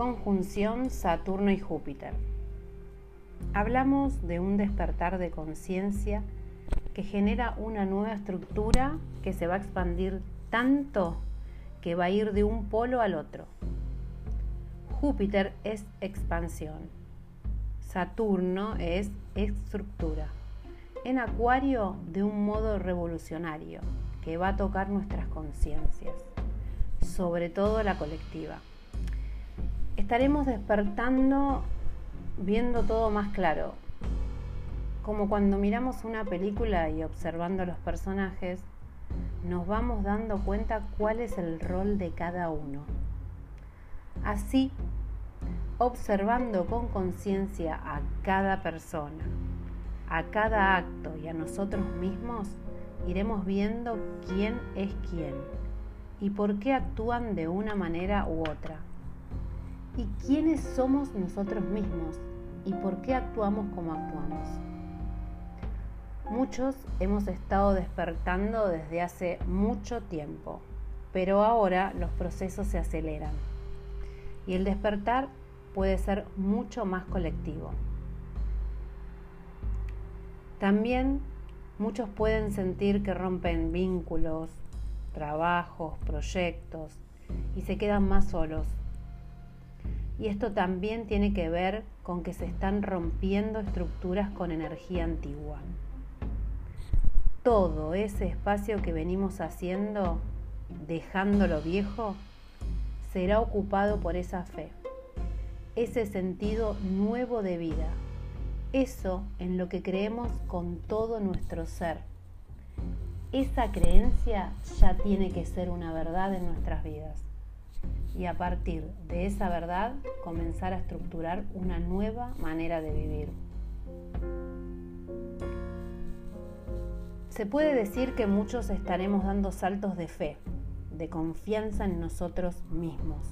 Conjunción Saturno y Júpiter. Hablamos de un despertar de conciencia que genera una nueva estructura que se va a expandir tanto que va a ir de un polo al otro. Júpiter es expansión. Saturno es estructura. En Acuario de un modo revolucionario que va a tocar nuestras conciencias, sobre todo la colectiva. Estaremos despertando viendo todo más claro, como cuando miramos una película y observando los personajes, nos vamos dando cuenta cuál es el rol de cada uno. Así, observando con conciencia a cada persona, a cada acto y a nosotros mismos, iremos viendo quién es quién y por qué actúan de una manera u otra. Y quiénes somos nosotros mismos y por qué actuamos como actuamos. Muchos hemos estado despertando desde hace mucho tiempo, pero ahora los procesos se aceleran y el despertar puede ser mucho más colectivo. También muchos pueden sentir que rompen vínculos, trabajos, proyectos y se quedan más solos. Y esto también tiene que ver con que se están rompiendo estructuras con energía antigua todo ese espacio que venimos haciendo, dejándolo viejo, será ocupado por esa fe, ese sentido nuevo de vida, eso en lo que creemos con todo nuestro ser. Esa creencia ya tiene que ser una verdad en nuestras vidas y a partir de esa verdad comenzar a estructurar una nueva manera de vivir. Se puede decir que muchos estaremos dando saltos de fe, de confianza en nosotros mismos.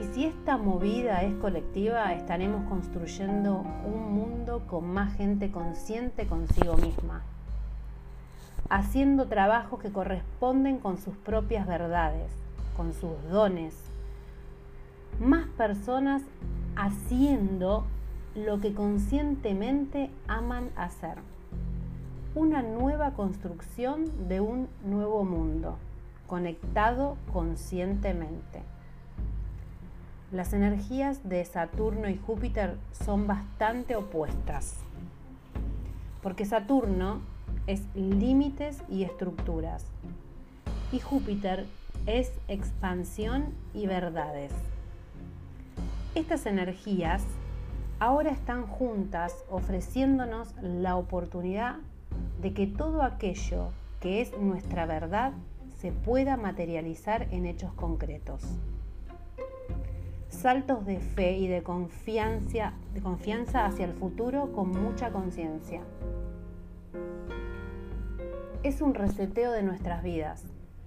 Y si esta movida es colectiva, estaremos construyendo un mundo con más gente consciente consigo misma, haciendo trabajos que corresponden con sus propias verdades, con sus dones. Más personas haciendo lo que conscientemente aman hacer una nueva construcción de un nuevo mundo, conectado conscientemente. Las energías de Saturno y Júpiter son bastante opuestas, porque Saturno es límites y estructuras, y Júpiter es expansión y verdades. Estas energías ahora están juntas ofreciéndonos la oportunidad de que todo aquello que es nuestra verdad se pueda materializar en hechos concretos. Saltos de fe y de confianza, de confianza hacia el futuro con mucha conciencia. Es un reseteo de nuestras vidas,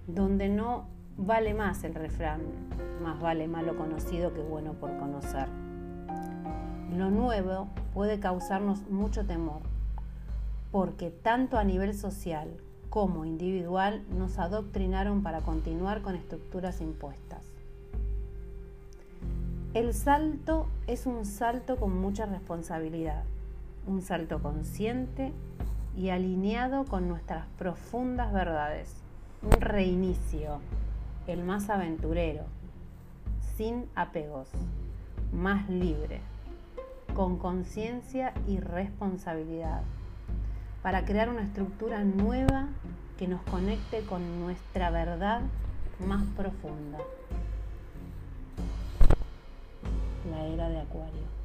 donde no vale más el refrán, más vale malo conocido que bueno por conocer. Lo nuevo puede causarnos mucho temor, porque tanto a nivel social como individual nos adoctrinaron para continuar con estructuras impuestas. El salto es un salto con mucha responsabilidad, un salto consciente y alineado con nuestras profundas verdades, un reinicio, el más aventurero, sin apegos, más libre, con conciencia y responsabilidad para crear una estructura nueva que nos conecte con nuestra verdad más profunda. La era de Acuario.